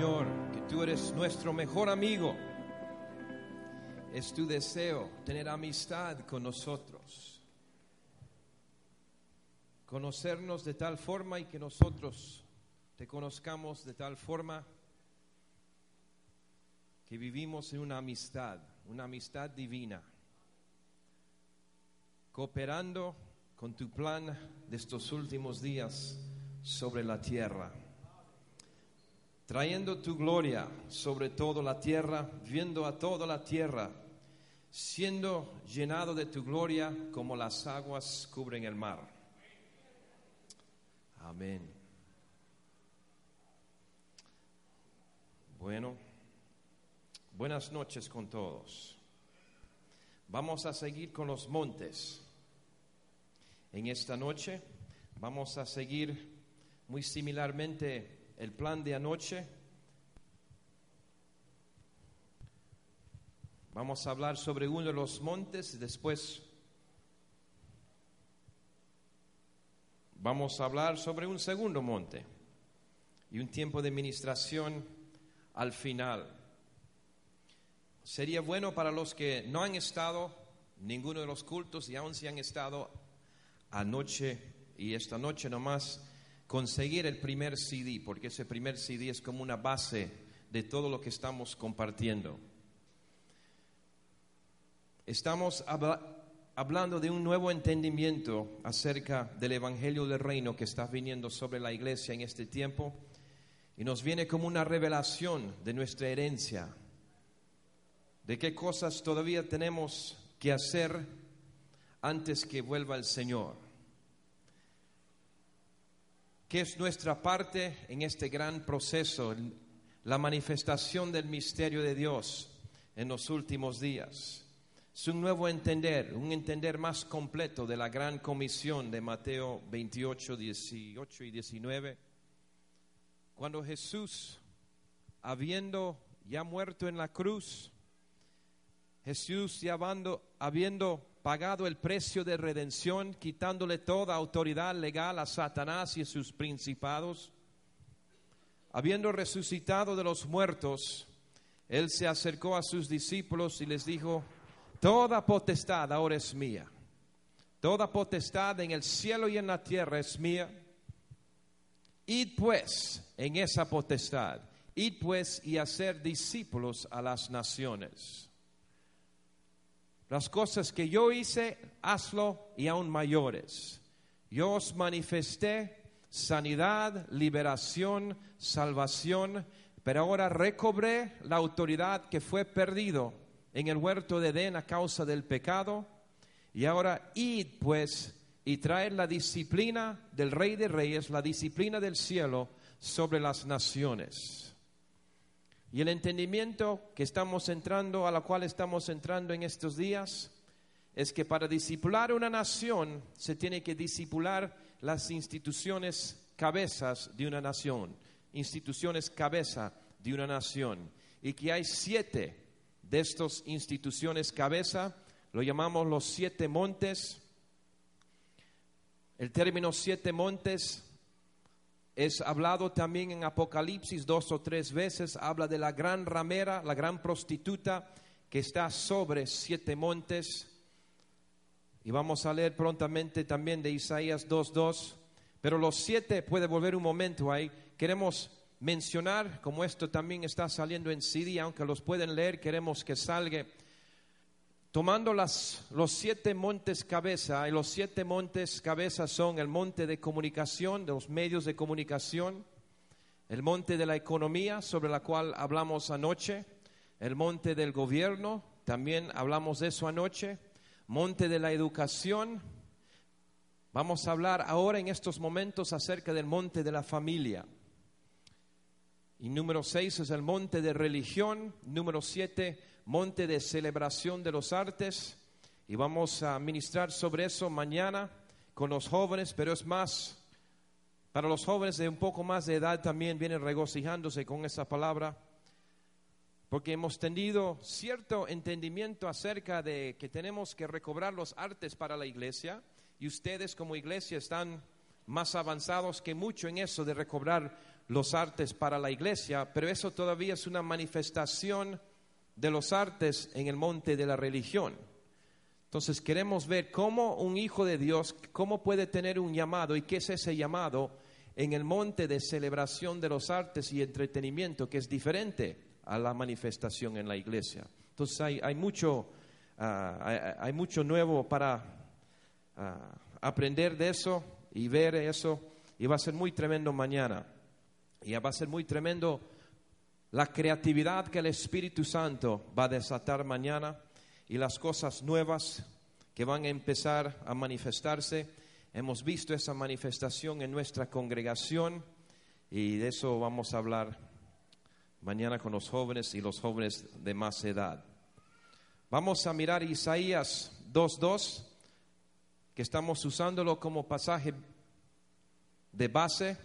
Señor, que tú eres nuestro mejor amigo. Es tu deseo tener amistad con nosotros. Conocernos de tal forma y que nosotros te conozcamos de tal forma que vivimos en una amistad, una amistad divina, cooperando con tu plan de estos últimos días sobre la tierra trayendo tu gloria sobre toda la tierra, viendo a toda la tierra, siendo llenado de tu gloria como las aguas cubren el mar. Amén. Bueno, buenas noches con todos. Vamos a seguir con los montes. En esta noche vamos a seguir muy similarmente el plan de anoche. Vamos a hablar sobre uno de los montes, después vamos a hablar sobre un segundo monte y un tiempo de ministración al final. Sería bueno para los que no han estado ninguno de los cultos y aún si han estado anoche y esta noche nomás conseguir el primer CD, porque ese primer CD es como una base de todo lo que estamos compartiendo. Estamos hablando de un nuevo entendimiento acerca del Evangelio del Reino que está viniendo sobre la iglesia en este tiempo y nos viene como una revelación de nuestra herencia, de qué cosas todavía tenemos que hacer antes que vuelva el Señor. ¿Qué es nuestra parte en este gran proceso, la manifestación del misterio de Dios en los últimos días. Es un nuevo entender, un entender más completo de la gran comisión de Mateo 28, 18 y 19. Cuando Jesús, habiendo ya muerto en la cruz, Jesús ya habiendo pagado el precio de redención, quitándole toda autoridad legal a Satanás y sus principados. Habiendo resucitado de los muertos, él se acercó a sus discípulos y les dijo, toda potestad ahora es mía. Toda potestad en el cielo y en la tierra es mía. Id pues en esa potestad, id pues y hacer discípulos a las naciones las cosas que yo hice, hazlo y aún mayores. Yo os manifesté sanidad, liberación, salvación, pero ahora recobré la autoridad que fue perdido en el huerto de Edén a causa del pecado. Y ahora id pues y traed la disciplina del Rey de Reyes, la disciplina del cielo sobre las naciones. Y el entendimiento que estamos entrando, a la cual estamos entrando en estos días, es que para discipular una nación se tiene que discipular las instituciones cabezas de una nación, instituciones cabeza de una nación. Y que hay siete de estas instituciones cabeza, lo llamamos los siete montes. El término siete montes es hablado también en Apocalipsis dos o tres veces, habla de la gran ramera, la gran prostituta que está sobre siete montes. Y vamos a leer prontamente también de Isaías 2.2. Pero los siete, puede volver un momento ahí, queremos mencionar, como esto también está saliendo en CD, aunque los pueden leer, queremos que salga Tomando las, los siete montes cabeza, y los siete montes cabeza son el monte de comunicación, de los medios de comunicación, el monte de la economía, sobre la cual hablamos anoche, el monte del gobierno, también hablamos de eso anoche, monte de la educación. Vamos a hablar ahora en estos momentos acerca del monte de la familia. Y número seis es el monte de religión, número siete monte de celebración de los artes y vamos a ministrar sobre eso mañana con los jóvenes, pero es más, para los jóvenes de un poco más de edad también vienen regocijándose con esa palabra, porque hemos tenido cierto entendimiento acerca de que tenemos que recobrar los artes para la iglesia y ustedes como iglesia están más avanzados que mucho en eso de recobrar los artes para la iglesia, pero eso todavía es una manifestación de los artes en el monte de la religión. Entonces queremos ver cómo un hijo de Dios, cómo puede tener un llamado y qué es ese llamado en el monte de celebración de los artes y entretenimiento, que es diferente a la manifestación en la iglesia. Entonces hay, mucho, ah, hay, mucho nuevo para ah, aprender de eso y ver eso, y va a ser muy tremendo mañana. Y va a ser muy tremendo la creatividad que el Espíritu Santo va a desatar mañana y las cosas nuevas que van a empezar a manifestarse. Hemos visto esa manifestación en nuestra congregación y de eso vamos a hablar mañana con los jóvenes y los jóvenes de más edad. Vamos a mirar Isaías 2.2, que estamos usándolo como pasaje de base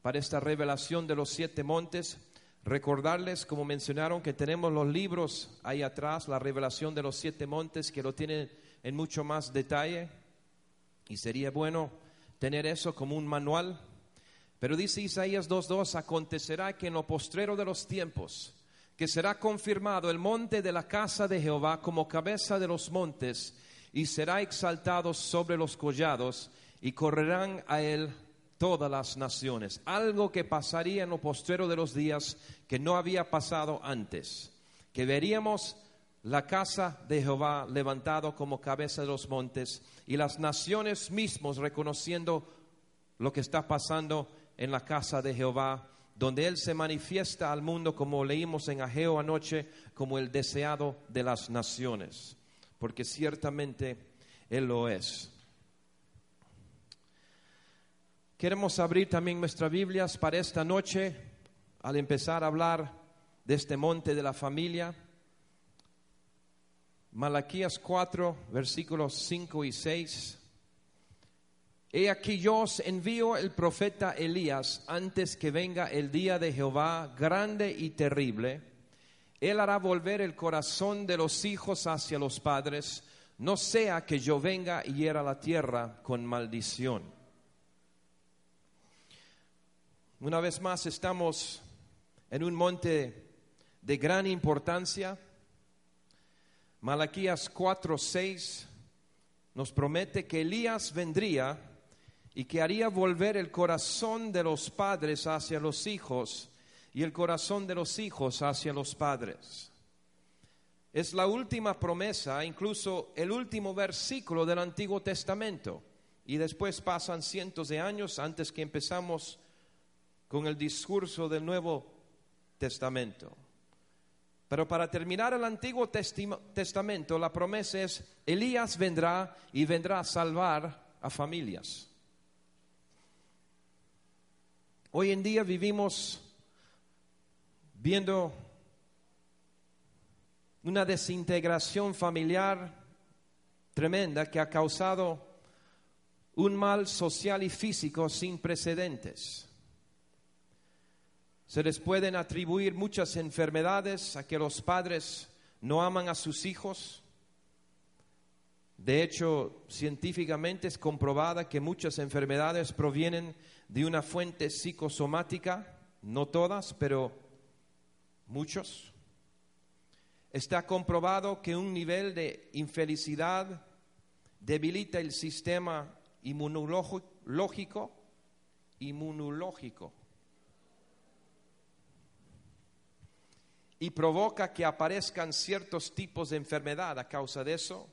para esta revelación de los siete montes. Recordarles, como mencionaron, que tenemos los libros ahí atrás, la revelación de los siete montes, que lo tienen en mucho más detalle. Y sería bueno tener eso como un manual. Pero dice Isaías 2.2, acontecerá que en lo postrero de los tiempos, que será confirmado el monte de la casa de Jehová como cabeza de los montes, y será exaltado sobre los collados, y correrán a él todas las naciones. Algo que pasaría en lo postrero de los días que no había pasado antes. Que veríamos la casa de Jehová levantado como cabeza de los montes y las naciones mismos reconociendo lo que está pasando en la casa de Jehová, donde Él se manifiesta al mundo, como leímos en Ageo anoche, como el deseado de las naciones, porque ciertamente Él lo es. Queremos abrir también nuestras Biblias para esta noche al empezar a hablar de este monte de la familia. Malaquías 4, versículos 5 y 6. He aquí yo os envío el profeta Elías antes que venga el día de Jehová grande y terrible. Él hará volver el corazón de los hijos hacia los padres, no sea que yo venga y hiera la tierra con maldición. Una vez más estamos en un monte de gran importancia. Malaquías 4:6 nos promete que Elías vendría y que haría volver el corazón de los padres hacia los hijos y el corazón de los hijos hacia los padres. Es la última promesa, incluso el último versículo del Antiguo Testamento. Y después pasan cientos de años antes que empezamos con el discurso del Nuevo Testamento. Pero para terminar el Antiguo Testamento, la promesa es, Elías vendrá y vendrá a salvar a familias. Hoy en día vivimos viendo una desintegración familiar tremenda que ha causado un mal social y físico sin precedentes. Se les pueden atribuir muchas enfermedades a que los padres no aman a sus hijos. De hecho, científicamente es comprobada que muchas enfermedades provienen de una fuente psicosomática, no todas, pero muchos. Está comprobado que un nivel de infelicidad debilita el sistema inmunológico, inmunológico y provoca que aparezcan ciertos tipos de enfermedad a causa de eso.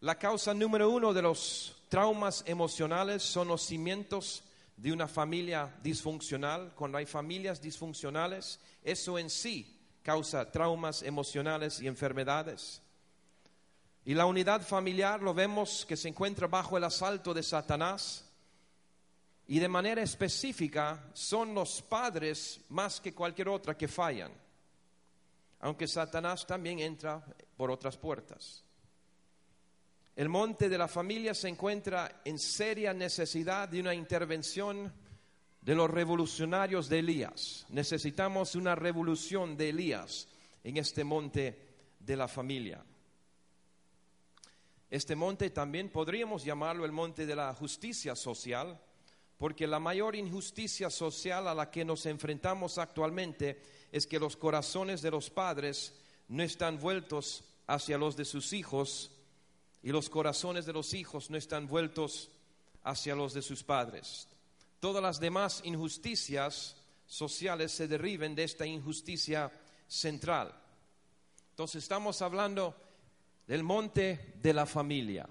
La causa número uno de los traumas emocionales son los cimientos de una familia disfuncional. Cuando hay familias disfuncionales, eso en sí causa traumas emocionales y enfermedades. Y la unidad familiar lo vemos que se encuentra bajo el asalto de Satanás. Y de manera específica son los padres más que cualquier otra que fallan aunque Satanás también entra por otras puertas. El monte de la familia se encuentra en seria necesidad de una intervención de los revolucionarios de Elías. Necesitamos una revolución de Elías en este monte de la familia. Este monte también podríamos llamarlo el monte de la justicia social, porque la mayor injusticia social a la que nos enfrentamos actualmente es que los corazones de los padres no están vueltos hacia los de sus hijos y los corazones de los hijos no están vueltos hacia los de sus padres. Todas las demás injusticias sociales se deriven de esta injusticia central. Entonces estamos hablando del monte de la familia.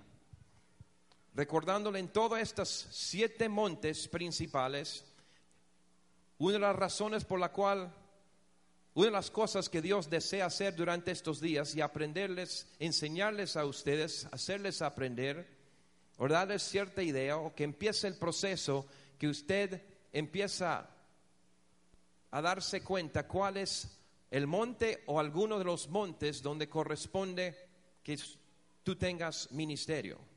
Recordándole en todos estos siete montes principales, una de las razones por la cual, una de las cosas que Dios desea hacer durante estos días y aprenderles, enseñarles a ustedes, hacerles aprender, o darles cierta idea, o que empiece el proceso, que usted empieza a darse cuenta cuál es el monte o alguno de los montes donde corresponde que tú tengas ministerio.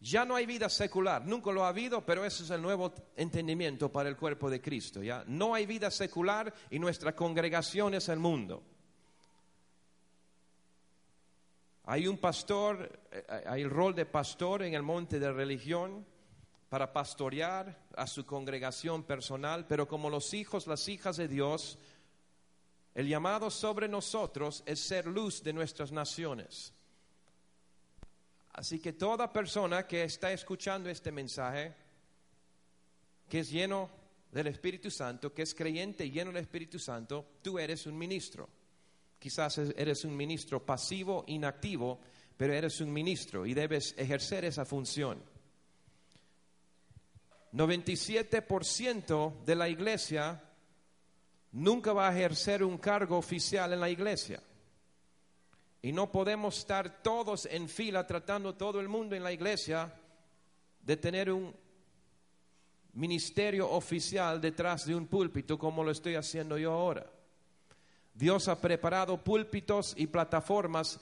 Ya no hay vida secular, nunca lo ha habido, pero ese es el nuevo entendimiento para el cuerpo de Cristo. ¿ya? No hay vida secular y nuestra congregación es el mundo. Hay un pastor, eh, hay el rol de pastor en el monte de religión para pastorear a su congregación personal, pero como los hijos, las hijas de Dios, el llamado sobre nosotros es ser luz de nuestras naciones. Así que toda persona que está escuchando este mensaje, que es lleno del Espíritu Santo, que es creyente lleno del Espíritu Santo, tú eres un ministro. Quizás eres un ministro pasivo, inactivo, pero eres un ministro y debes ejercer esa función. 97% de la iglesia nunca va a ejercer un cargo oficial en la iglesia. Y no podemos estar todos en fila tratando todo el mundo en la iglesia de tener un ministerio oficial detrás de un púlpito como lo estoy haciendo yo ahora. Dios ha preparado púlpitos y plataformas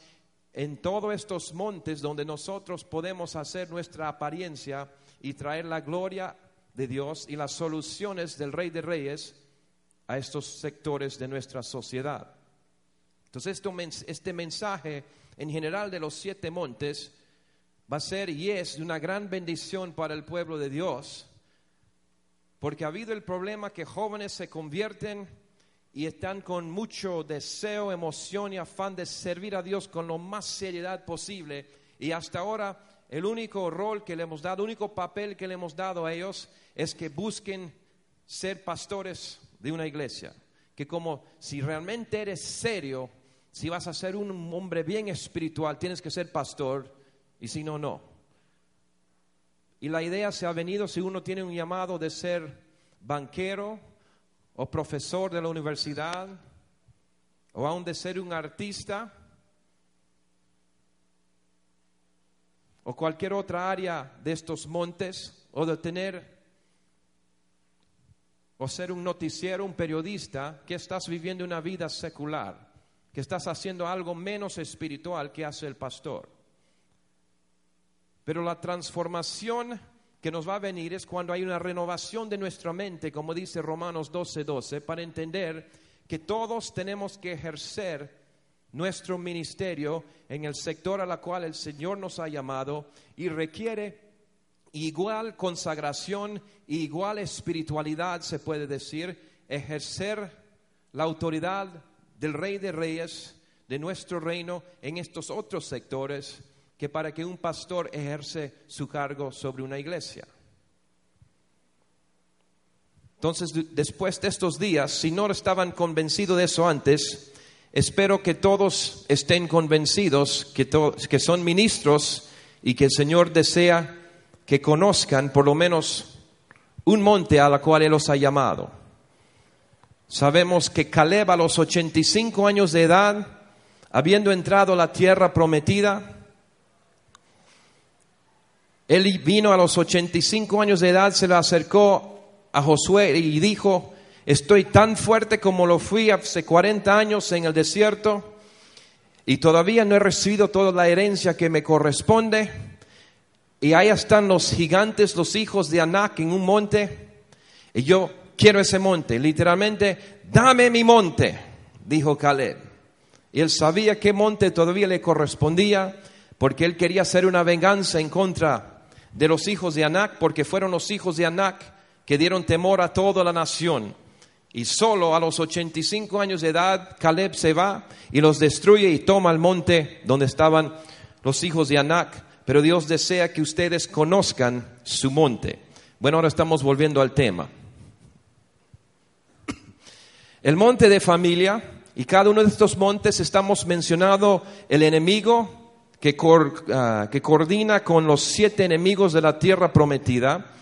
en todos estos montes donde nosotros podemos hacer nuestra apariencia y traer la gloria de Dios y las soluciones del Rey de Reyes a estos sectores de nuestra sociedad. Entonces este mensaje en general de los siete montes va a ser y es una gran bendición para el pueblo de Dios, porque ha habido el problema que jóvenes se convierten y están con mucho deseo, emoción y afán de servir a Dios con lo más seriedad posible. Y hasta ahora el único rol que le hemos dado, el único papel que le hemos dado a ellos es que busquen ser pastores de una iglesia. Que como si realmente eres serio si vas a ser un hombre bien espiritual, tienes que ser pastor, y si no, no. Y la idea se ha venido si uno tiene un llamado de ser banquero o profesor de la universidad, o aún de ser un artista, o cualquier otra área de estos montes, o de tener, o ser un noticiero, un periodista, que estás viviendo una vida secular que estás haciendo algo menos espiritual que hace el pastor. Pero la transformación que nos va a venir es cuando hay una renovación de nuestra mente, como dice Romanos 12:12, 12, para entender que todos tenemos que ejercer nuestro ministerio en el sector a la cual el Señor nos ha llamado y requiere igual consagración, igual espiritualidad, se puede decir, ejercer la autoridad del Rey de Reyes, de nuestro reino, en estos otros sectores, que para que un pastor ejerce su cargo sobre una iglesia. Entonces, después de estos días, si no estaban convencidos de eso antes, espero que todos estén convencidos que, que son ministros y que el Señor desea que conozcan por lo menos un monte a la cual Él los ha llamado. Sabemos que Caleb a los 85 años de edad, habiendo entrado a la tierra prometida, él vino a los 85 años de edad, se le acercó a Josué y dijo, estoy tan fuerte como lo fui hace 40 años en el desierto y todavía no he recibido toda la herencia que me corresponde. Y ahí están los gigantes, los hijos de Anak en un monte. Y yo quiero ese monte. Literalmente, dame mi monte, dijo Caleb. Y él sabía qué monte todavía le correspondía, porque él quería hacer una venganza en contra de los hijos de Anac, porque fueron los hijos de Anac que dieron temor a toda la nación. Y solo a los 85 años de edad, Caleb se va y los destruye y toma el monte donde estaban los hijos de Anac. Pero Dios desea que ustedes conozcan su monte. Bueno, ahora estamos volviendo al tema. El monte de familia, y cada uno de estos montes estamos mencionando el enemigo que, ah, que coordina con los siete enemigos de la tierra prometida.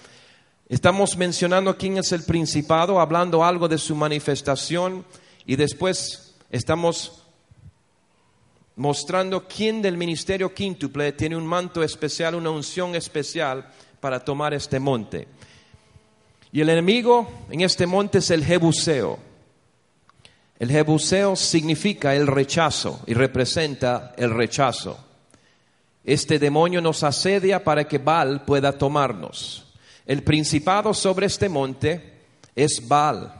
Estamos mencionando quién es el principado, hablando algo de su manifestación y después estamos mostrando quién del ministerio quíntuple tiene un manto especial, una unción especial para tomar este monte. Y el enemigo en este monte es el Jebuseo. El Jebuseo significa el rechazo y representa el rechazo. Este demonio nos asedia para que Baal pueda tomarnos. El principado sobre este monte es Baal.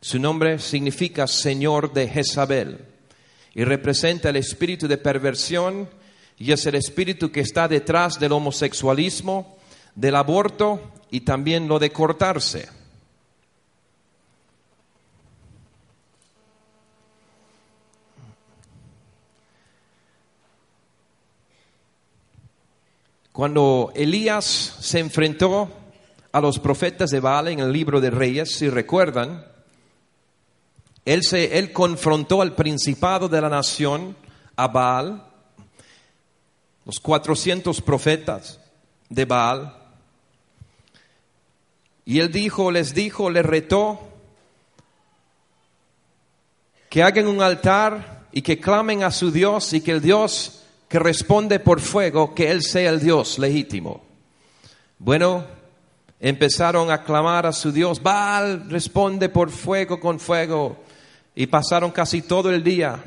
Su nombre significa Señor de Jezabel y representa el espíritu de perversión y es el espíritu que está detrás del homosexualismo, del aborto y también lo de cortarse. Cuando Elías se enfrentó a los profetas de Baal en el libro de Reyes, si recuerdan, él, se, él confrontó al principado de la nación, a Baal, los 400 profetas de Baal, y él dijo, les dijo, les retó que hagan un altar y que clamen a su Dios y que el Dios que responde por fuego, que Él sea el Dios legítimo. Bueno, empezaron a clamar a su Dios, Baal responde por fuego con fuego. Y pasaron casi todo el día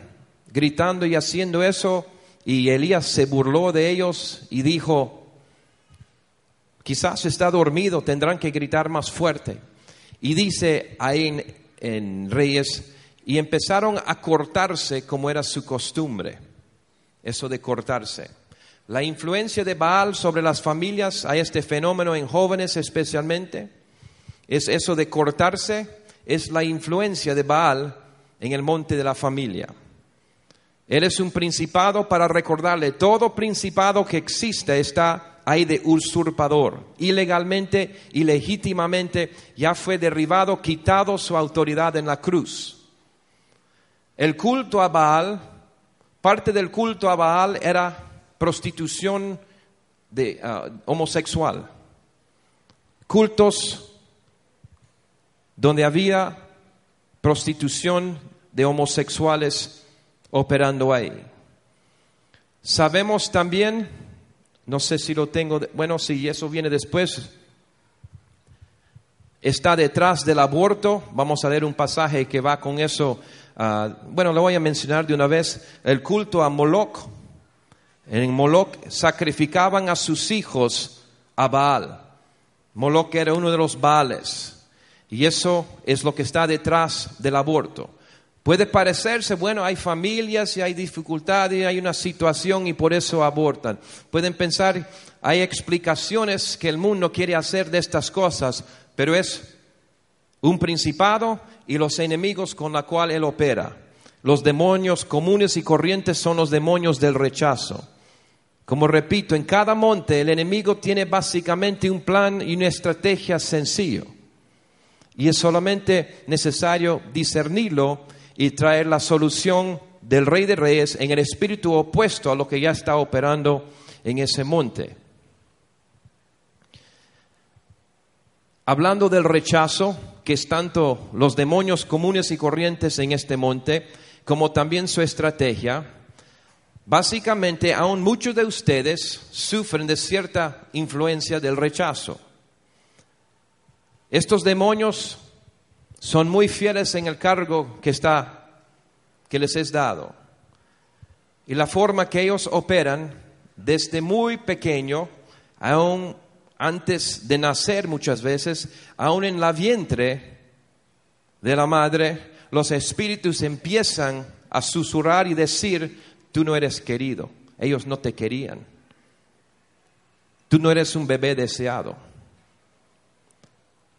gritando y haciendo eso. Y Elías se burló de ellos y dijo, quizás está dormido, tendrán que gritar más fuerte. Y dice ahí en, en Reyes, y empezaron a cortarse como era su costumbre eso de cortarse. La influencia de Baal sobre las familias, hay este fenómeno en jóvenes especialmente, es eso de cortarse, es la influencia de Baal en el monte de la familia. Él es un principado para recordarle, todo principado que existe está ahí de usurpador, ilegalmente, ilegítimamente, ya fue derribado, quitado su autoridad en la cruz. El culto a Baal Parte del culto a Baal era prostitución de, ah, homosexual. Cultos donde había prostitución de homosexuales operando ahí. Sabemos también, no sé si lo tengo, bueno, si eso viene después, está detrás del aborto. Vamos a leer un pasaje que va con eso Ah, bueno, lo voy a mencionar de una vez, el culto a Moloch. En Moloch sacrificaban a sus hijos a Baal. Moloch era uno de los Baales. Y eso es lo que está detrás del aborto. Puede parecerse, bueno, hay familias y hay dificultades y hay una situación y por eso abortan. Pueden pensar, hay explicaciones que el mundo quiere hacer de estas cosas, pero es un principado y los enemigos con la cual él opera. Los demonios comunes y corrientes son los demonios del rechazo. Como repito, en cada monte el enemigo tiene básicamente un plan y una estrategia sencillo. Y es solamente necesario discernirlo y traer la solución del rey de reyes en el espíritu opuesto a lo que ya está operando en ese monte. Hablando del rechazo, que es tanto los demonios comunes y corrientes en este monte, como también su estrategia, básicamente aún muchos de ustedes sufren de cierta influencia del rechazo. Estos demonios son muy fieles en el cargo que está que les es dado. Y la forma que ellos operan desde muy pequeño, aún antes de nacer muchas veces, aún en la vientre de la madre, los espíritus empiezan a susurrar y decir, tú no eres querido, ellos no te querían. tú no eres un bebé deseado.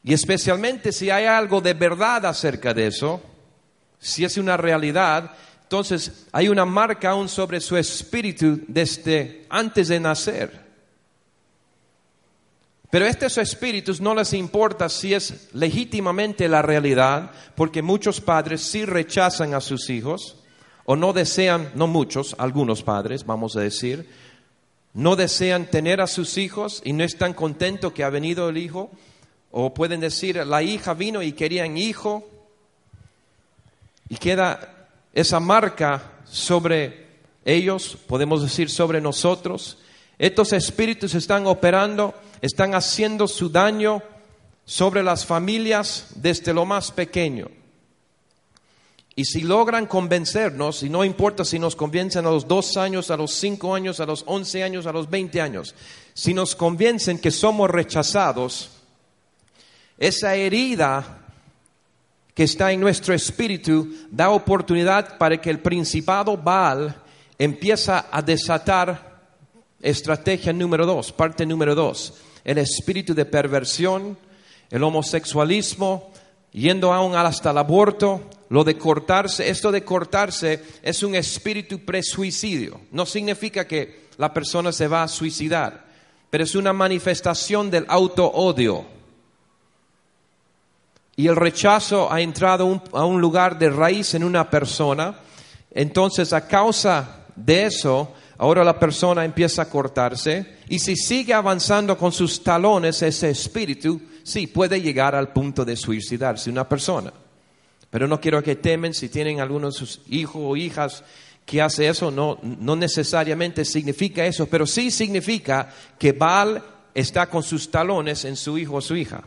Y especialmente si hay algo de verdad acerca de eso, si es una realidad, entonces hay una marca aún sobre su espíritu desde antes de nacer. Pero estos espíritus no les importa si es legítimamente la realidad, porque muchos padres sí rechazan a sus hijos, o no desean, no muchos, algunos padres, vamos a decir, no desean tener a sus hijos y no están contentos que ha venido el hijo, o pueden decir, la hija vino y querían hijo, y queda esa marca sobre ellos, podemos decir sobre nosotros. Estos espíritus están operando están haciendo su daño sobre las familias desde lo más pequeño. Y si logran convencernos, y no importa si nos convencen a los dos años, a los cinco años, a los once años, a los veinte años, si nos convencen que somos rechazados, esa herida que está en nuestro espíritu da oportunidad para que el principado Baal empieza a desatar estrategia número dos, parte número dos el espíritu de perversión, el homosexualismo, yendo aún hasta el aborto, lo de cortarse. Esto de cortarse es un espíritu presuicidio. No significa que la persona se va a suicidar, pero es una manifestación del auto-odio. Y el rechazo ha entrado a un lugar de raíz en una persona. Entonces, a causa de eso, ahora la persona empieza a cortarse y si sigue avanzando con sus talones ese espíritu, sí, puede llegar al punto de suicidarse una persona. Pero no quiero que temen si tienen algunos sus hijos o hijas que hace eso, no, no necesariamente significa eso, pero sí significa que Baal está con sus talones en su hijo o su hija.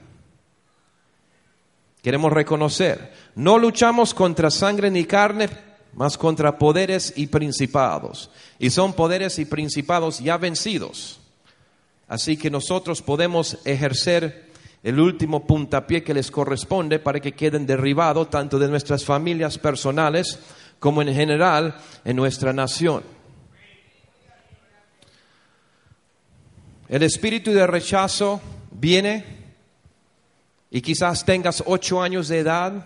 Queremos reconocer, no luchamos contra sangre ni carne, más contra poderes y principados. Y son poderes y principados ya vencidos. Así que nosotros podemos ejercer el último puntapié que les corresponde para que queden derribados tanto de nuestras familias personales como en general en nuestra nación. El espíritu de rechazo viene y quizás tengas ocho años de edad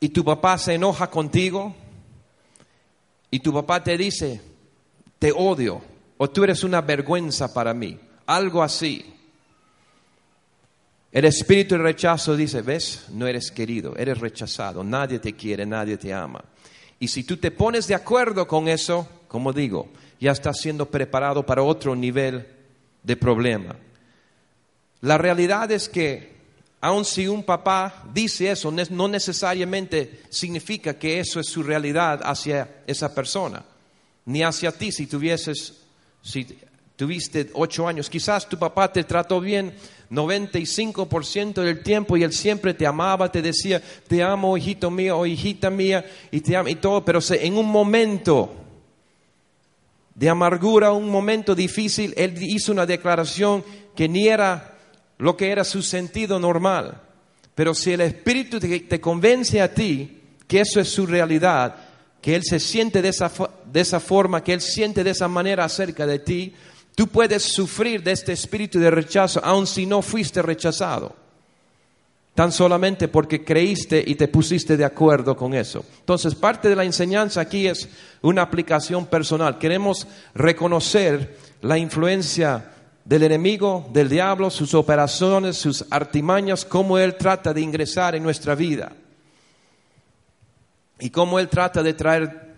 y tu papá se enoja contigo y tu papá te dice, te odio o tú eres una vergüenza para mí, algo así. El espíritu de rechazo dice, ves, no eres querido, eres rechazado, nadie te quiere, nadie te ama. Y si tú te pones de acuerdo con eso, como digo, ya estás siendo preparado para otro nivel de problema. La realidad es que, aun si un papá dice eso, no necesariamente significa que eso es su realidad hacia esa persona, ni hacia ti. Si tuvieses si tuviste ocho años, quizás tu papá te trató bien 95% del tiempo y él siempre te amaba, te decía, te amo, hijito mío o hijita mía, y te amo y todo, pero en un momento de amargura, un momento difícil, él hizo una declaración que ni era lo que era su sentido normal. Pero si el Espíritu te, convence a ti que eso es su realidad, que Él se siente de esa, de esa forma, que Él siente de esa manera acerca de ti, tú puedes sufrir de este espíritu de rechazo, aun si no fuiste rechazado. Tan solamente porque creíste y te pusiste de acuerdo con eso. Entonces, parte de la enseñanza aquí es una aplicación personal. Queremos reconocer la influencia del enemigo, del diablo, sus operaciones, sus artimañas, cómo él trata de ingresar en nuestra vida y cómo Él trata de traer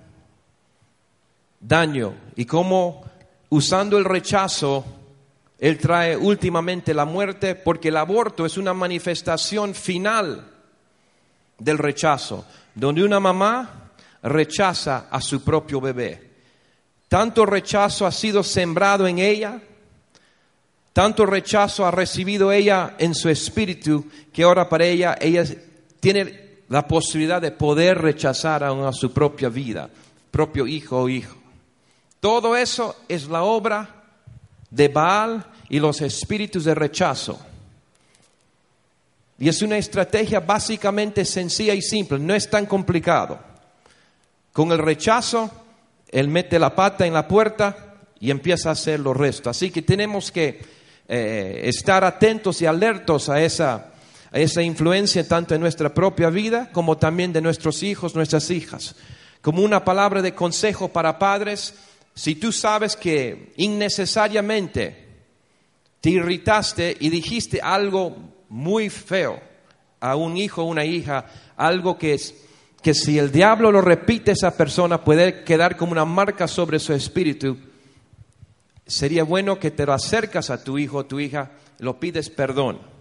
daño y cómo usando el rechazo Él trae últimamente la muerte porque el aborto es una manifestación final del rechazo, donde una mamá rechaza a su propio bebé. Tanto rechazo ha sido sembrado en ella, tanto rechazo ha recibido ella en su espíritu, que ahora para ella ella tiene la posibilidad de poder rechazar a, su propia vida, propio hijo o hijo. Todo eso es la obra de Baal y los espíritus de rechazo. Y es una estrategia básicamente sencilla y simple, no es tan complicado. Con el rechazo, él mete la pata en la puerta y empieza a hacer lo resto. Así que tenemos que eh, estar atentos y alertos a esa, a esa influencia tanto en nuestra propia vida como también de nuestros hijos, nuestras hijas. Como una palabra de consejo para padres, si tú sabes que innecesariamente te irritaste y dijiste algo muy feo a un hijo o una hija, algo que es que si el diablo lo repite esa persona puede quedar como una marca sobre su espíritu. Sería bueno que te lo acercas a tu hijo o tu hija, lo pides perdón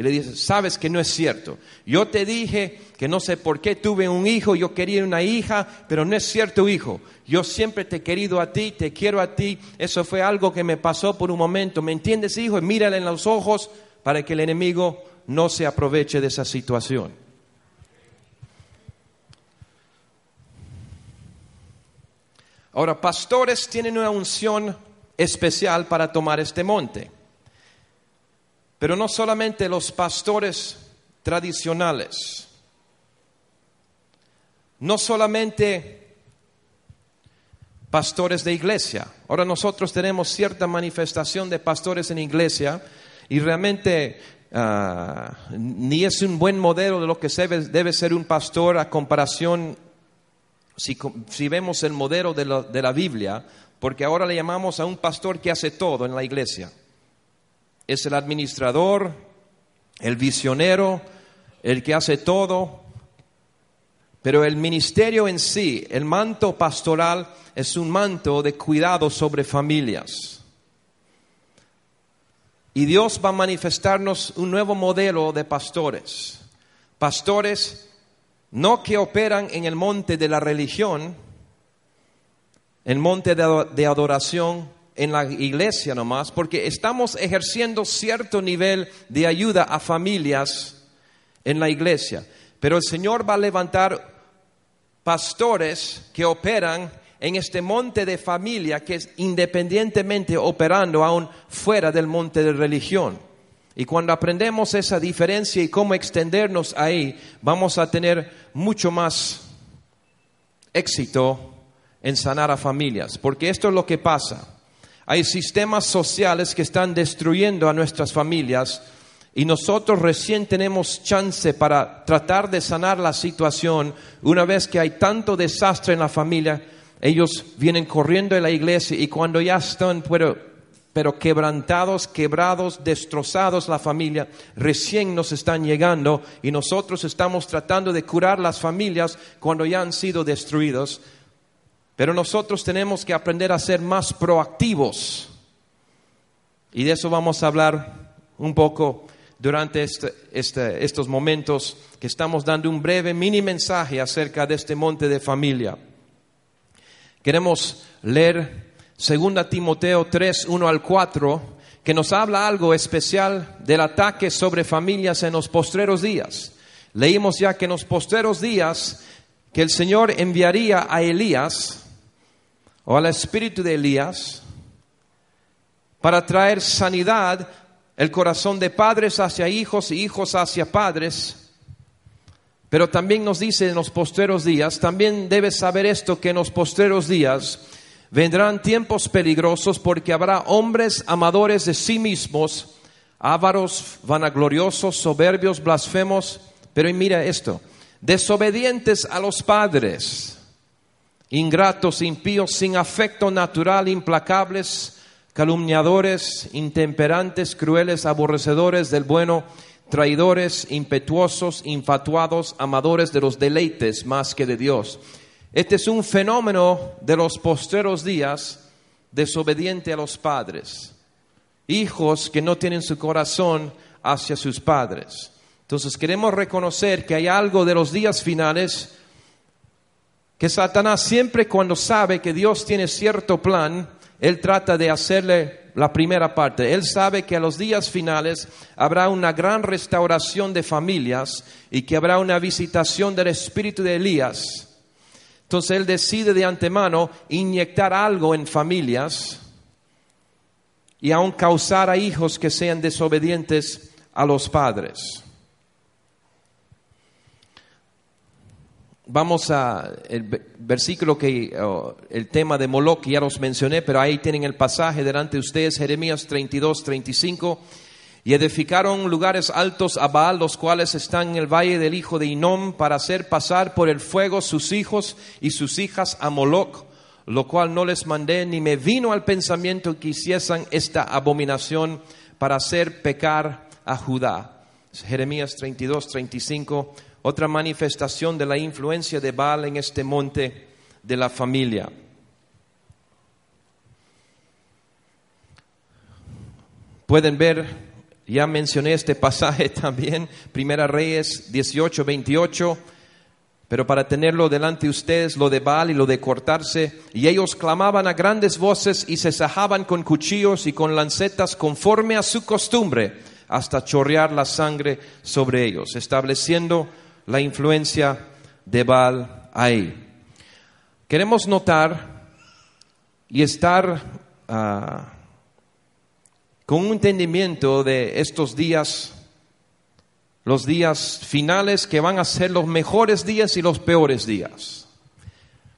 y le dices, sabes que no es cierto. Yo te dije que no sé por qué tuve un hijo, yo quería una hija, pero no es cierto hijo. Yo siempre te he querido a ti, te quiero a ti. Eso fue algo que me pasó por un momento. ¿Me entiendes, hijo? Y mírale en los ojos para que el enemigo no se aproveche de esa situación. Ahora, pastores tienen una unción especial para tomar este monte. Pero no solamente los pastores tradicionales, no solamente pastores de iglesia. Ahora nosotros tenemos cierta manifestación de pastores en iglesia y realmente ah, ni es un buen modelo de lo que debe ser un pastor a comparación si, vemos el modelo de de la Biblia, porque ahora le llamamos a un pastor que hace todo en la iglesia. Es el administrador, el visionero, el que hace todo, pero el ministerio en sí, el manto pastoral, es un manto de cuidado sobre familias. Y Dios va a manifestarnos un nuevo modelo de pastores. Pastores no que operan en el monte de la religión, el monte de adoración, en la iglesia nomás, porque estamos ejerciendo cierto nivel de ayuda a familias en la iglesia. Pero el Señor va a levantar pastores que operan en este monte de familia que es independientemente operando aún fuera del monte de religión. Y cuando aprendemos esa diferencia y cómo extendernos ahí, vamos a tener mucho más éxito en sanar a familias. Porque esto es lo que pasa. Hay sistemas sociales que están destruyendo a nuestras familias y nosotros recién tenemos chance para tratar de sanar la situación una vez que hay tanto desastre en la familia. Ellos vienen corriendo a la iglesia y cuando ya están, pero pero quebrantados, quebrados, destrozados la familia, recién nos están llegando y nosotros estamos tratando de curar las familias cuando ya han sido destruidos. Pero nosotros tenemos que aprender a ser más proactivos. Y de eso vamos a hablar un poco durante este, este, estos momentos que estamos dando un breve mini mensaje acerca de este monte de familia. Queremos leer Segunda Timoteo 3, 1 al 4, que nos habla algo especial del ataque sobre familias en los postreros días. Leímos ya que en los postreros días que el Señor enviaría a Elías o al espíritu de Elías para traer sanidad el corazón de padres hacia hijos y hijos hacia padres. Pero también nos dice en los postreros días, también debes saber esto que en los postreros días Vendrán tiempos peligrosos porque habrá hombres amadores de sí mismos, ávaros, vanagloriosos, soberbios, blasfemos, pero mira esto, desobedientes a los padres, ingratos, impíos, sin afecto natural, implacables, calumniadores, intemperantes, crueles, aborrecedores del bueno, traidores, impetuosos, infatuados, amadores de los deleites más que de Dios este es un fenómeno de los posteros días desobediente a los padres. Hijos que no tienen su corazón hacia sus padres. Entonces queremos reconocer que hay algo de los días finales que Satanás siempre cuando sabe que Dios tiene cierto plan, él trata de hacerle la primera parte. Él sabe que a los días finales habrá una gran restauración de familias y que habrá una visitación del espíritu de Elías entonces él decide de antemano inyectar algo en familias y aún causar a hijos que sean desobedientes a los padres. Vamos a el ve- versículo que el tema de Moloch ya los mencioné, pero ahí tienen el pasaje delante de ustedes, Jeremías 32, 35. Y edificaron lugares altos a Baal, los cuales están en el valle del hijo de Inom, para hacer pasar por el fuego sus hijos y sus hijas a Moloch, lo cual no les mandé, ni me vino al pensamiento que hiciesen esta abominación para hacer pecar a Judá. Jeremías 32, 35, otra manifestación de la influencia de Baal en este monte de la familia. Pueden ver, ya mencioné este pasaje también, Primera Reyes 18, 28, pero para tenerlo delante de ustedes, lo de Baal y lo de cortarse, y ellos clamaban a grandes voces y se sajaban con cuchillos y con lancetas conforme a su costumbre, hasta chorrear la sangre sobre ellos, estableciendo la influencia de Baal ahí. Queremos notar y estar ah, con un entendimiento de estos días, los días finales que van a ser los mejores días y los peores días.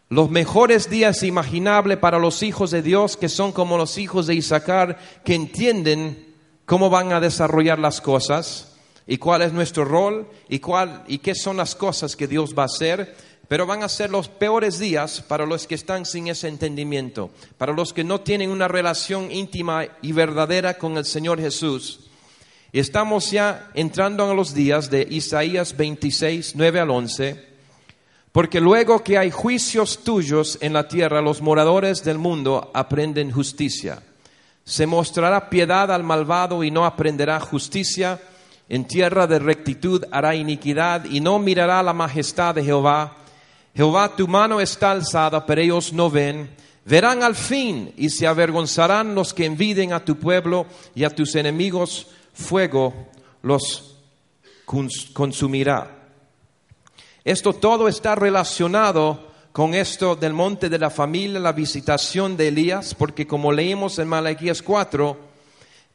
Los mejores días imaginables para los hijos de Dios, que son como los hijos de Isaacar, que entienden cómo van a desarrollar las cosas y cuál es nuestro rol y, cuál, y qué son las cosas que Dios va a hacer pero van a ser los peores días para los que están sin ese entendimiento, para los que no tienen una relación íntima y verdadera con el Señor Jesús. Estamos ya entrando a los días de Isaías 26, 9 al 11, porque luego que hay juicios tuyos en la tierra, los moradores del mundo aprenden justicia. Se mostrará piedad al malvado y no aprenderá justicia. En tierra de rectitud hará iniquidad y no mirará la majestad de Jehová. Jehová, tu mano está alzada, pero ellos no ven. Verán al fin y se avergonzarán los que enviden a tu pueblo y a tus enemigos. Fuego los cons- consumirá. Esto todo está relacionado con esto del monte de la familia, la visitación de Elías, porque como leímos en Malaquías 4,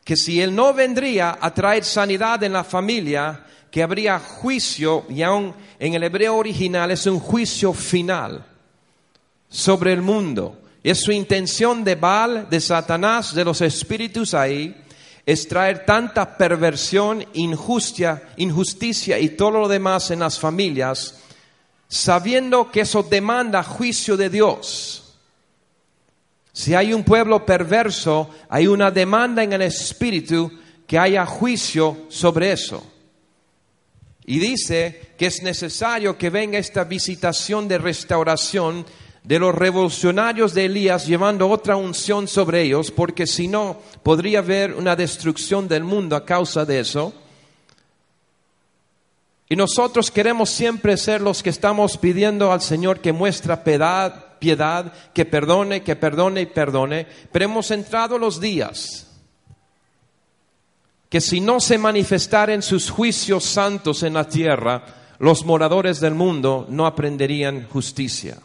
que si él no vendría a traer sanidad en la familia, que habría juicio, y aún en el hebreo original es un juicio final sobre el mundo. Es su intención de Baal, de Satanás, de los espíritus ahí, es traer tanta perversión, injusticia, injusticia y todo lo demás en las familias, sabiendo que eso demanda juicio de Dios. Si hay un pueblo perverso, hay una demanda en el espíritu que haya juicio sobre eso. Y dice que es necesario que venga esta visitación de restauración de los revolucionarios de Elías llevando otra unción sobre ellos, porque si no, podría haber una destrucción del mundo a causa de eso. Y nosotros queremos siempre ser los que estamos pidiendo al Señor que muestra piedad, piedad, que perdone, que perdone y perdone, pero hemos entrado los días que si no se manifestaran sus juicios santos en la tierra, los moradores del mundo no aprenderían justicia.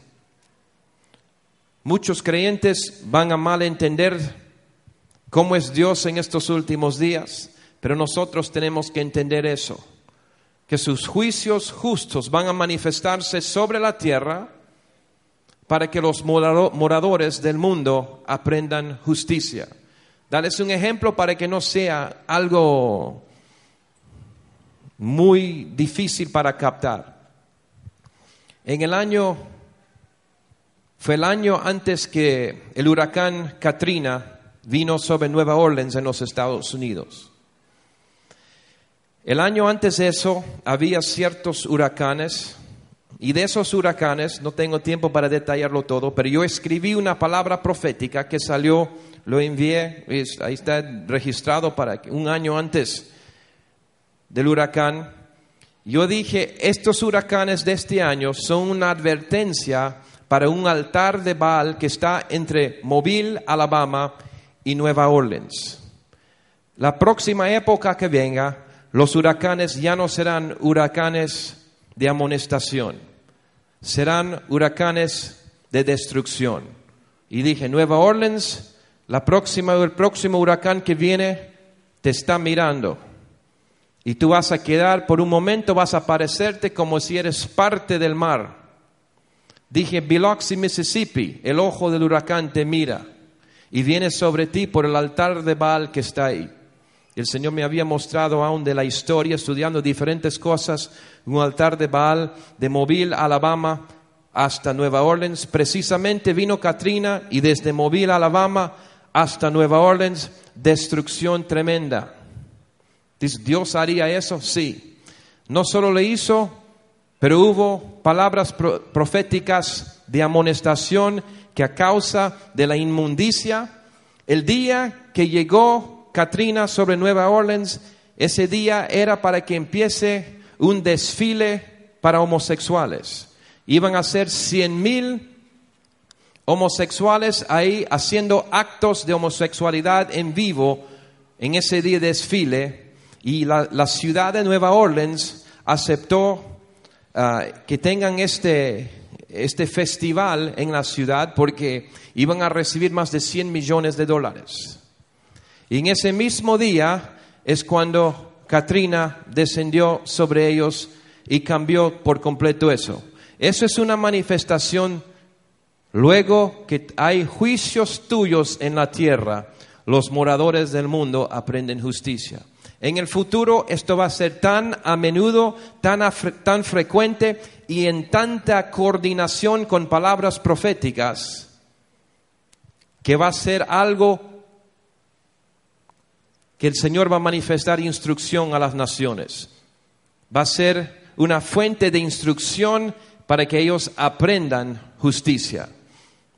Muchos creyentes van a mal entender cómo es Dios en estos últimos días, pero nosotros tenemos que entender eso, que sus juicios justos van a manifestarse sobre la tierra para que los morado- moradores del mundo aprendan justicia. Dales un ejemplo para que no sea algo muy difícil para captar. En el año, fue el año antes que el huracán Katrina vino sobre Nueva Orleans en los Estados Unidos. El año antes de eso había ciertos huracanes y de esos huracanes, no tengo tiempo para detallarlo todo, pero yo escribí una palabra profética que salió, lo envié, ahí está registrado para un año antes del huracán. Yo dije, estos huracanes de este año son una advertencia para un altar de Baal que está entre Mobile, Alabama y Nueva Orleans. La próxima época que venga, los huracanes ya no serán huracanes de amonestación, serán huracanes de destrucción. Y dije, Nueva Orleans, la próxima, el próximo huracán que viene te está mirando. Y tú vas a quedar, por un momento vas a parecerte como si eres parte del mar. Dije, Biloxi, Mississippi, el ojo del huracán te mira y viene sobre ti por el altar de Baal que está ahí. El Señor me había mostrado aún de la historia, estudiando diferentes cosas, un altar de Baal de Mobile, Alabama, hasta Nueva Orleans. Precisamente vino Katrina y desde Mobile, Alabama, hasta Nueva Orleans, destrucción tremenda. ¿Dios haría eso? Sí. No solo le hizo, pero hubo palabras proféticas de amonestación que a causa de la inmundicia, el día que llegó Katrina sobre Nueva Orleans, ese día era para que empiece un desfile para homosexuales. Iban a ser cien mil homosexuales ahí haciendo actos de homosexualidad en vivo en ese día de desfile y la, ciudad de Nueva Orleans aceptó ah, que tengan este, este festival en la ciudad porque iban a recibir más de 100 millones de dólares. Y en ese mismo día es cuando Katrina descendió sobre ellos y cambió por completo eso. Eso es una manifestación luego que hay juicios tuyos en la tierra, los moradores del mundo aprenden justicia. En el futuro esto va a ser tan a menudo, tan, tan frecuente y en tanta coordinación con palabras proféticas que va a ser algo que el Señor va a manifestar instrucción a las naciones. Va a ser una fuente de instrucción para que ellos aprendan justicia.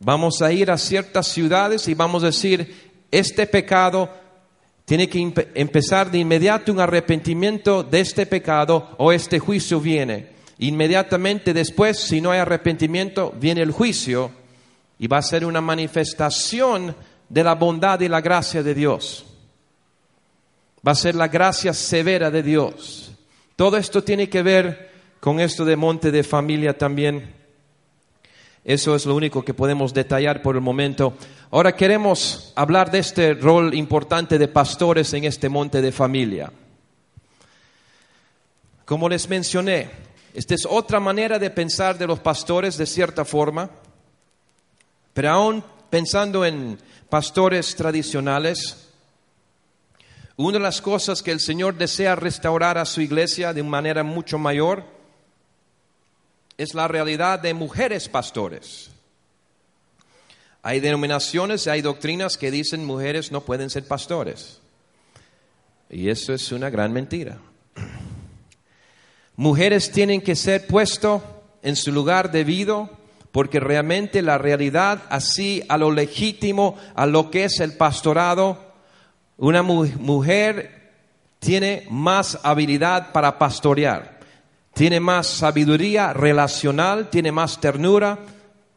Vamos a ir a ciertas ciudades y vamos a decir, este pecado tiene que empezar de inmediato un arrepentimiento de este pecado o este juicio viene. Inmediatamente después, si no hay arrepentimiento, viene el juicio y va a ser una manifestación de la bondad y la gracia de Dios. Va a ser la gracia severa de Dios. Todo esto tiene que ver con esto de monte de familia también. Eso es lo único que podemos detallar por el momento. Ahora queremos hablar de este rol importante de pastores en este monte de familia. Como les mencioné, esta es otra manera de pensar de los pastores de cierta forma, pero aún pensando en pastores tradicionales, una de las cosas que el Señor desea restaurar a su iglesia de manera mucho mayor es la realidad de mujeres pastores. Hay denominaciones, hay doctrinas que dicen mujeres no pueden ser pastores. Y eso es una gran mentira. Mujeres tienen que ser puestos en su lugar debido porque realmente la realidad así a lo legítimo, a lo que es el pastorado, una mujer tiene más habilidad para pastorear, tiene más sabiduría relacional, tiene más ternura,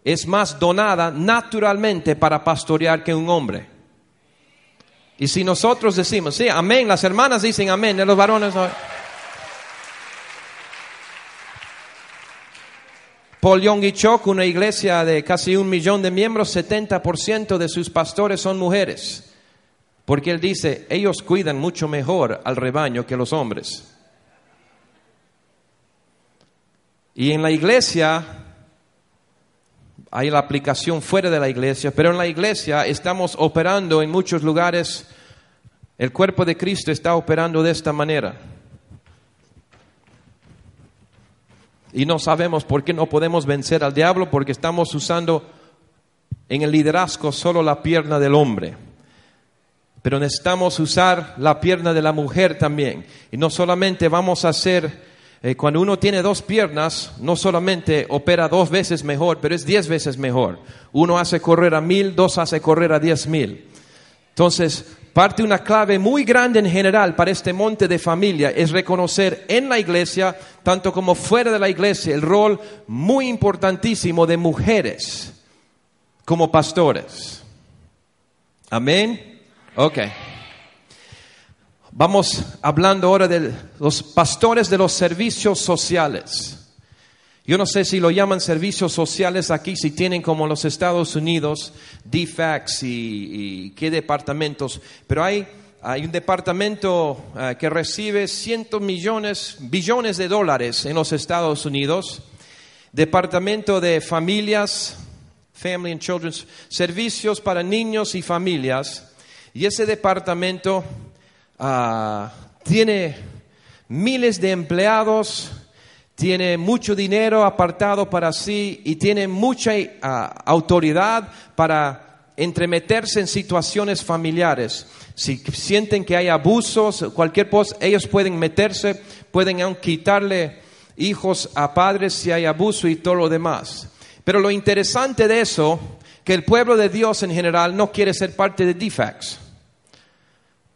es más donada naturalmente para pastorear que un hombre. Y si nosotros decimos, sí, amén, las hermanas dicen amén, los varones no. Paul Young Chok, una iglesia de casi un millón de miembros, 70% de sus pastores son mujeres. Porque él dice, ellos cuidan mucho mejor al rebaño que los hombres. Y en la iglesia hay la aplicación fuera de la iglesia, pero en la iglesia estamos operando en muchos lugares, el cuerpo de Cristo está operando de esta manera. Y no sabemos por qué no podemos vencer al diablo, porque estamos usando en el liderazgo solo la pierna del hombre. Pero necesitamos usar la pierna de la mujer también. Y no solamente vamos a hacer eh, cuando uno tiene dos piernas, no solamente opera dos veces mejor, pero es diez veces mejor. Uno hace correr a mil, dos hace correr a diez mil. Entonces, parte una clave muy grande en general para este monte de familia es reconocer en la iglesia, tanto como fuera de la iglesia, el rol muy importantísimo de mujeres como pastores. Amén. Ok. Vamos hablando ahora de los pastores de los servicios sociales. Yo no sé si lo llaman servicios sociales aquí, si tienen como los Estados Unidos, DFAX y, qué departamentos, pero hay, hay un departamento eh, que recibe cientos millones, billones de dólares en los Estados Unidos departamento de familias, Family and Children's, servicios para niños y familias. Y ese departamento ah, tiene miles de empleados, tiene mucho dinero apartado para sí y tiene mucha ah, autoridad para entremeterse en situaciones familiares. Si sienten que hay abusos, cualquier cosa, ellos pueden meterse, pueden aún quitarle hijos a padres si hay abuso y todo lo demás. Pero lo interesante de eso, que el pueblo de Dios en general no quiere ser parte de DFAX,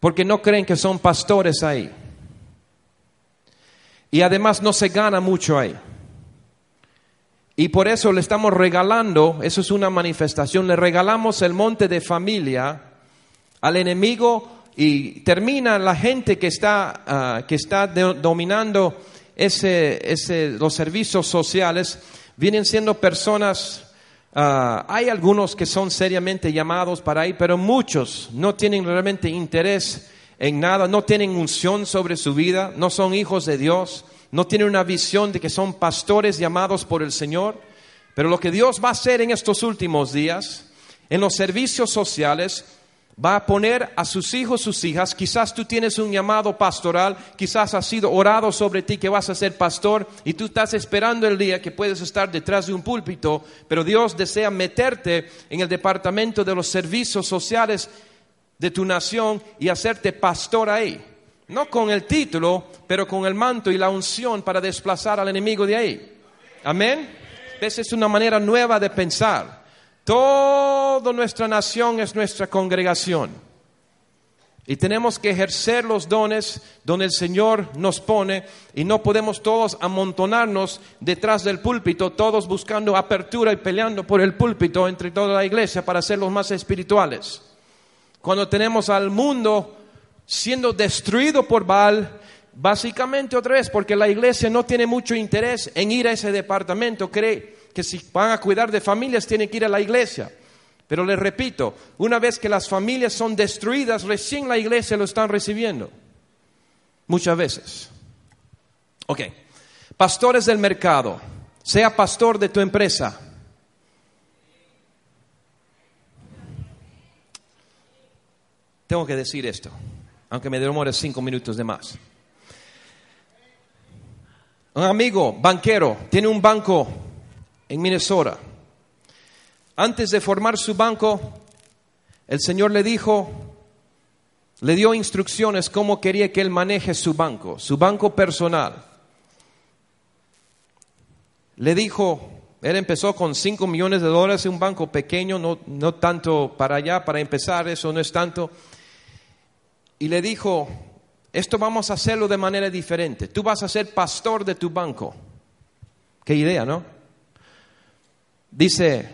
porque no creen que son pastores ahí. Y además no se gana mucho ahí. Y por eso le estamos regalando, eso es una manifestación, le regalamos el monte de familia al enemigo y termina la gente que está, ah, que está dominando ese, los servicios sociales, vienen siendo personas, ah, hay algunos que son seriamente llamados para ahí, pero muchos no tienen realmente interés en nada, no tienen unción sobre su vida, no son hijos de Dios, no tienen una visión de que son pastores llamados por el Señor. Pero lo que Dios va a hacer en estos últimos días, en los servicios sociales, va a poner a sus hijos, sus hijas, quizás tú tienes un llamado pastoral, quizás ha sido orado sobre ti que vas a ser pastor y tú estás esperando el día que puedes estar detrás de un púlpito, pero Dios desea meterte en el departamento de los servicios sociales de tu nación y hacerte pastor ahí. No con el título, pero con el manto y la unción para desplazar al enemigo de ahí. Amén. Esa es una manera nueva de pensar. Toda nuestra nación es nuestra congregación. Y tenemos que ejercer los dones donde el Señor nos pone y no podemos todos amontonarnos detrás del púlpito, todos buscando apertura y peleando por el púlpito entre toda la iglesia para ser los más espirituales cuando tenemos al mundo siendo destruido por Baal, básicamente otra vez porque la iglesia no tiene mucho interés en ir a ese departamento, cree que si van a cuidar de familias tienen que ir a la iglesia. Pero les repito, una vez que las familias son destruidas, recién la iglesia lo están recibiendo. Muchas veces. Ok, pastores del mercado, sea pastor de tu empresa, Tengo que decir esto, aunque me demore cinco minutos de más. Un amigo banquero tiene un banco en Minnesota. Antes de formar su banco, el Señor le dijo, le dio instrucciones cómo quería que él maneje su banco, su banco personal. Le dijo, él empezó con cinco millones de dólares en un banco pequeño, no, no tanto para allá, para empezar, eso no es tanto y le dijo, esto vamos a hacerlo de manera diferente. Tú vas a ser pastor de tu banco. Qué idea, ¿no? Dice,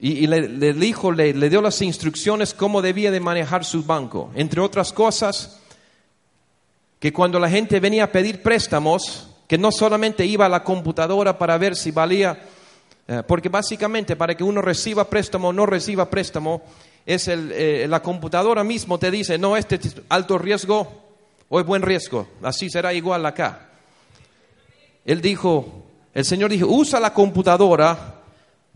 y, le, dijo, le, le dio las instrucciones cómo debía de manejar su banco. Entre otras cosas, que cuando la gente venía a pedir préstamos, que no solamente iba a la computadora para ver si valía, eh, porque básicamente para que uno reciba préstamo o no reciba préstamo, es el, eh, la computadora mismo te dice, no, este es alto riesgo o es buen riesgo, así será igual acá. Él dijo, el Señor dijo, usa la computadora,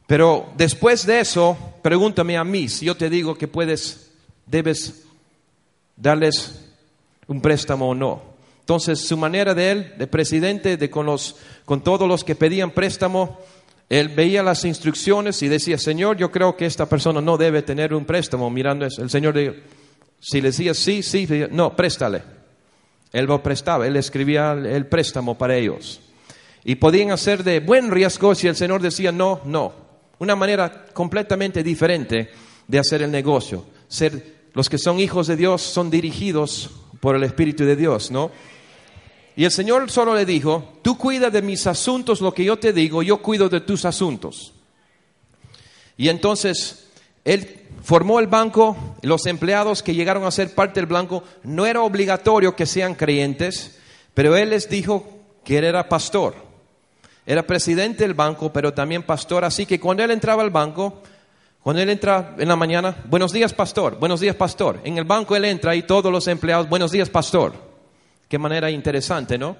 pero después de eso, pregúntame a mí si yo te digo que puedes, debes darles un préstamo o no. Entonces, su manera de él, de presidente, de con, los, con todos los que pedían préstamo, él veía las instrucciones y decía, Señor, yo creo que esta persona no debe tener un préstamo. Mirando eso, el Señor, si le decía sí, sí, no, préstale. Él lo prestaba, él escribía el préstamo para ellos. Y podían hacer de buen riesgo si el Señor decía no, no. Una manera completamente diferente de hacer el negocio. Ser, los que son hijos de Dios son dirigidos por el Espíritu de Dios, ¿no? Y el Señor solo le dijo, tú cuida de mis asuntos lo que yo te digo, yo cuido de tus asuntos. Y entonces él formó el banco, los empleados que llegaron a ser parte del banco, no era obligatorio que sean creyentes, pero él les dijo que él era pastor. Era presidente del banco, pero también pastor, así que cuando él entraba al banco, cuando él entra en la mañana, buenos días pastor, buenos días pastor. En el banco él entra y todos los empleados, buenos días pastor. Qué manera interesante, ¿no?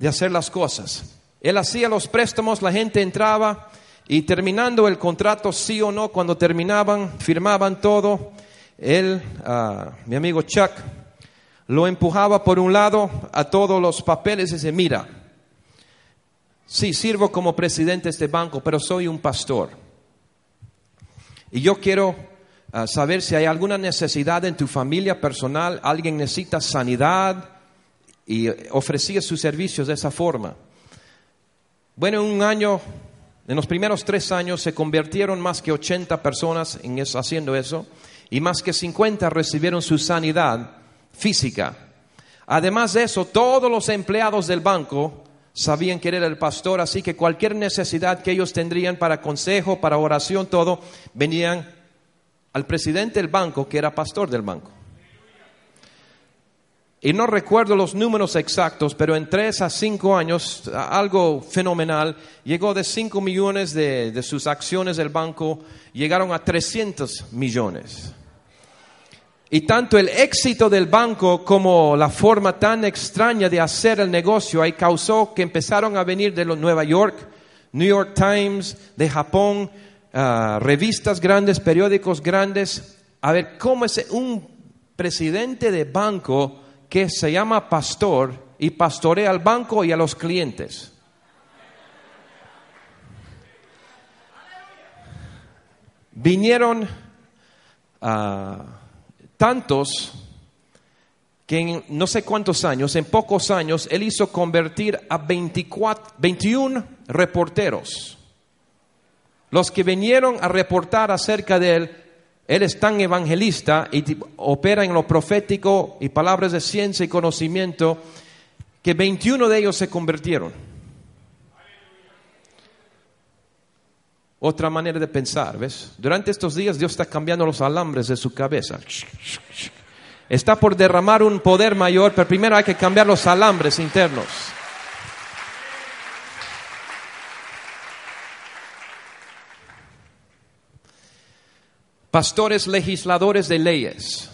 De hacer las cosas. Él hacía los préstamos, la gente entraba y terminando el contrato, sí o no, cuando terminaban, firmaban todo. Él, ah, mi amigo Chuck, lo empujaba por un lado a todos los papeles y dice, mira, sí, sirvo como presidente de este banco, pero soy un pastor. Y yo quiero ah, saber si hay alguna necesidad en tu familia personal, alguien necesita sanidad y ofrecía sus servicios de esa forma. Bueno, en un año, en los primeros tres años se convirtieron más que 80 personas en eso, haciendo eso y más que 50 recibieron su sanidad física. Además de eso, todos los empleados del banco sabían que era el pastor, así que cualquier necesidad que ellos tendrían para consejo, para oración, todo, venían al presidente del banco, que era pastor del banco. Y no recuerdo los números exactos, pero en tres a cinco años, algo fenomenal, llegó de cinco millones de, de sus acciones del banco, llegaron a 300 millones. Y tanto el éxito del banco como la forma tan extraña de hacer el negocio ahí causó que empezaron a venir de Nueva York, New York Times, de Japón, ah, revistas grandes, periódicos grandes, a ver cómo es un presidente de banco que se llama pastor y pastorea al banco y a los clientes. Vinieron a tantos que en no sé cuántos años, en pocos años, él hizo convertir a 24, 21 reporteros. Los que vinieron a reportar acerca de él, él es tan evangelista y opera en lo profético y palabras de ciencia y conocimiento, que 21 de ellos se convirtieron. Otra manera de pensar, ¿ves? Durante estos días Dios está cambiando los alambres de su cabeza. Está por derramar un poder mayor, pero primero hay que cambiar los alambres internos. Pastores legisladores de leyes.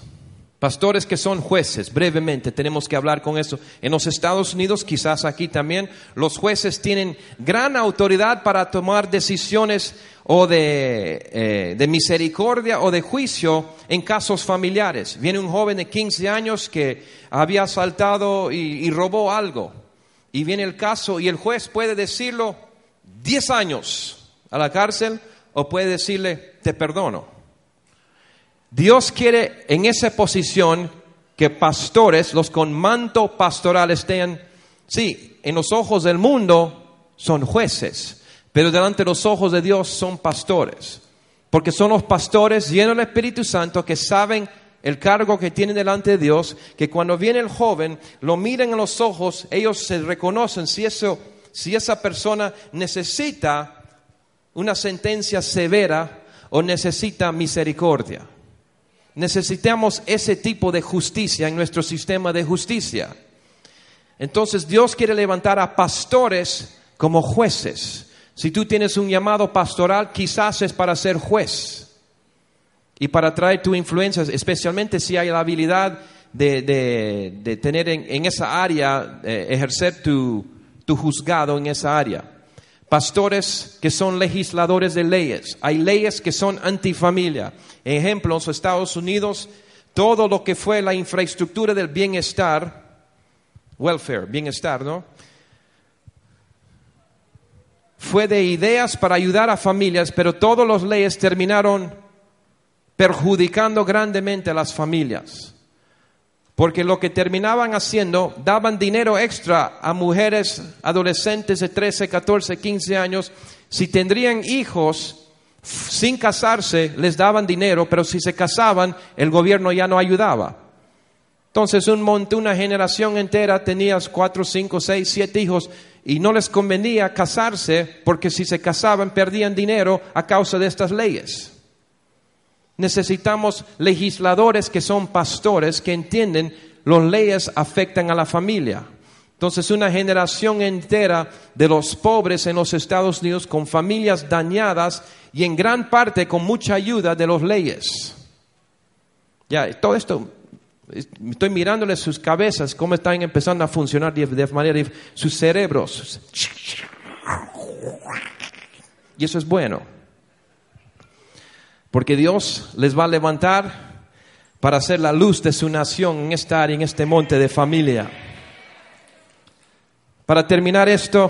Pastores que son jueces, brevemente tenemos que hablar con eso. En los Estados Unidos, quizás aquí también, los jueces tienen gran autoridad para tomar decisiones o de, eh, misericordia o de juicio en casos familiares. Viene un joven de 15 años que había asaltado y, y robó algo. Y viene el caso y el juez puede decirlo 10 años a la cárcel o puede decirle, te perdono. Dios quiere en esa posición que pastores, los con manto pastoral estén, sí, en los ojos del mundo son jueces, pero delante de los ojos de Dios son pastores, porque son los pastores llenos del Espíritu Santo que saben el cargo que tienen delante de Dios, que cuando viene el joven, lo miran en los ojos, ellos se reconocen si, eso, si esa persona necesita una sentencia severa o necesita misericordia. Necesitamos ese tipo de justicia en nuestro sistema de justicia. Entonces Dios quiere levantar a pastores como jueces. Si tú tienes un llamado pastoral, quizás es para ser juez y para traer tu influencia, especialmente si hay la habilidad de, tener en, esa área, eh, ejercer tu, tu juzgado en esa área pastores que son legisladores de leyes, hay leyes que son antifamilia. Ejemplo, en los Estados Unidos, todo lo que fue la infraestructura del bienestar, welfare, bienestar, ¿no? Fue de ideas para ayudar a familias, pero todas las leyes terminaron perjudicando grandemente a las familias. Porque lo que terminaban haciendo, daban dinero extra a mujeres adolescentes de 13, 14, 15 años. Si tendrían hijos sin casarse, les daban dinero, pero si se casaban, el gobierno ya no ayudaba. Entonces, un monte, una generación entera tenías cuatro, cinco, seis, siete hijos y no les convenía casarse porque si se casaban perdían dinero a causa de estas leyes. Necesitamos legisladores que son pastores, que entienden las leyes afectan a la familia. Entonces, una generación entera de los pobres en los Estados Unidos con familias dañadas y en gran parte con mucha ayuda de las leyes. Ya, todo esto, estoy mirándoles sus cabezas, cómo están empezando a funcionar de, manera, sus cerebros. Y eso es bueno. Porque Dios les va a levantar para ser la luz de su nación en esta área, en este monte de familia. Para terminar esto,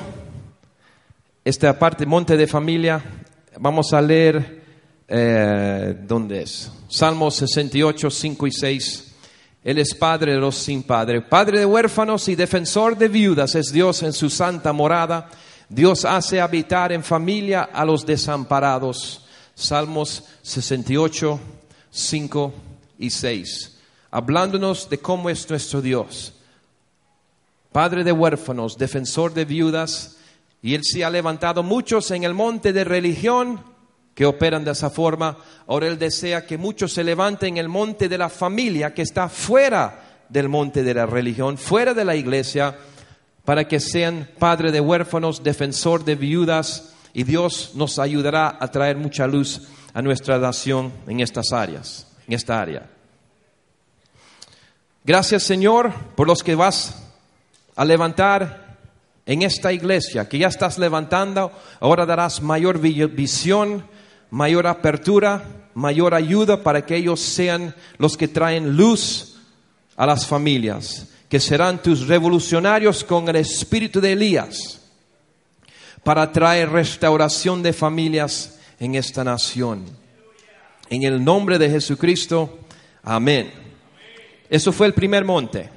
esta parte, monte de familia, vamos a leer, eh, ¿dónde es? Salmos 68, 5 y 6. Él es padre de los sin padre, padre de huérfanos y defensor de viudas es Dios en su santa morada. Dios hace habitar en familia a los desamparados. Salmos 68, 5 y 6. Hablándonos de cómo es nuestro Dios. Padre de huérfanos, defensor de viudas, y Él sí ha levantado muchos en el monte de religión que operan de esa forma. Ahora Él desea que muchos se levanten en el monte de la familia que está fuera del monte de la religión, fuera de la iglesia, para que sean padre de huérfanos, defensor de viudas, y Dios nos ayudará a traer mucha luz a nuestra nación en estas áreas, en esta área. Gracias Señor por los que vas a levantar en esta iglesia que ya estás levantando, ahora darás mayor visión, mayor apertura, mayor ayuda para que ellos sean los que traen luz a las familias, que serán tus revolucionarios con el espíritu de Elías para traer restauración de familias en esta nación. En el nombre de Jesucristo, amén. Eso fue el primer monte.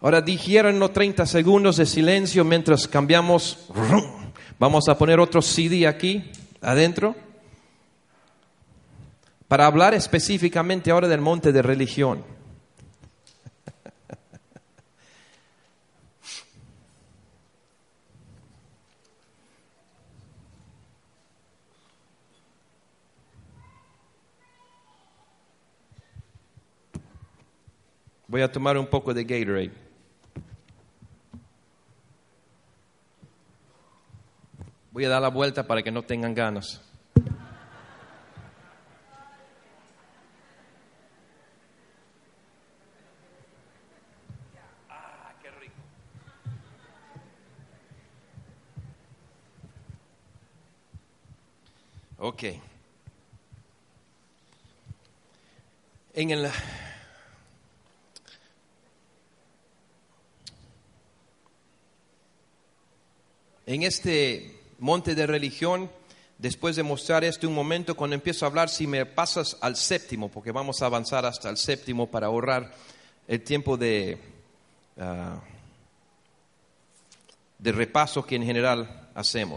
Ahora dijeron los 30 segundos de silencio mientras cambiamos. Vamos a poner otro CD aquí adentro para hablar específicamente ahora del monte de religión. Voy a tomar un poco de Gatorade. Voy a dar la vuelta para que no tengan ganas. Ah, qué rico. Ok. En el en este monte de religión, después de mostrar esto un momento, cuando empiezo a hablar, si me pasas al séptimo, porque vamos a avanzar hasta el séptimo para ahorrar el tiempo de, ah, de repaso que en general hacemos.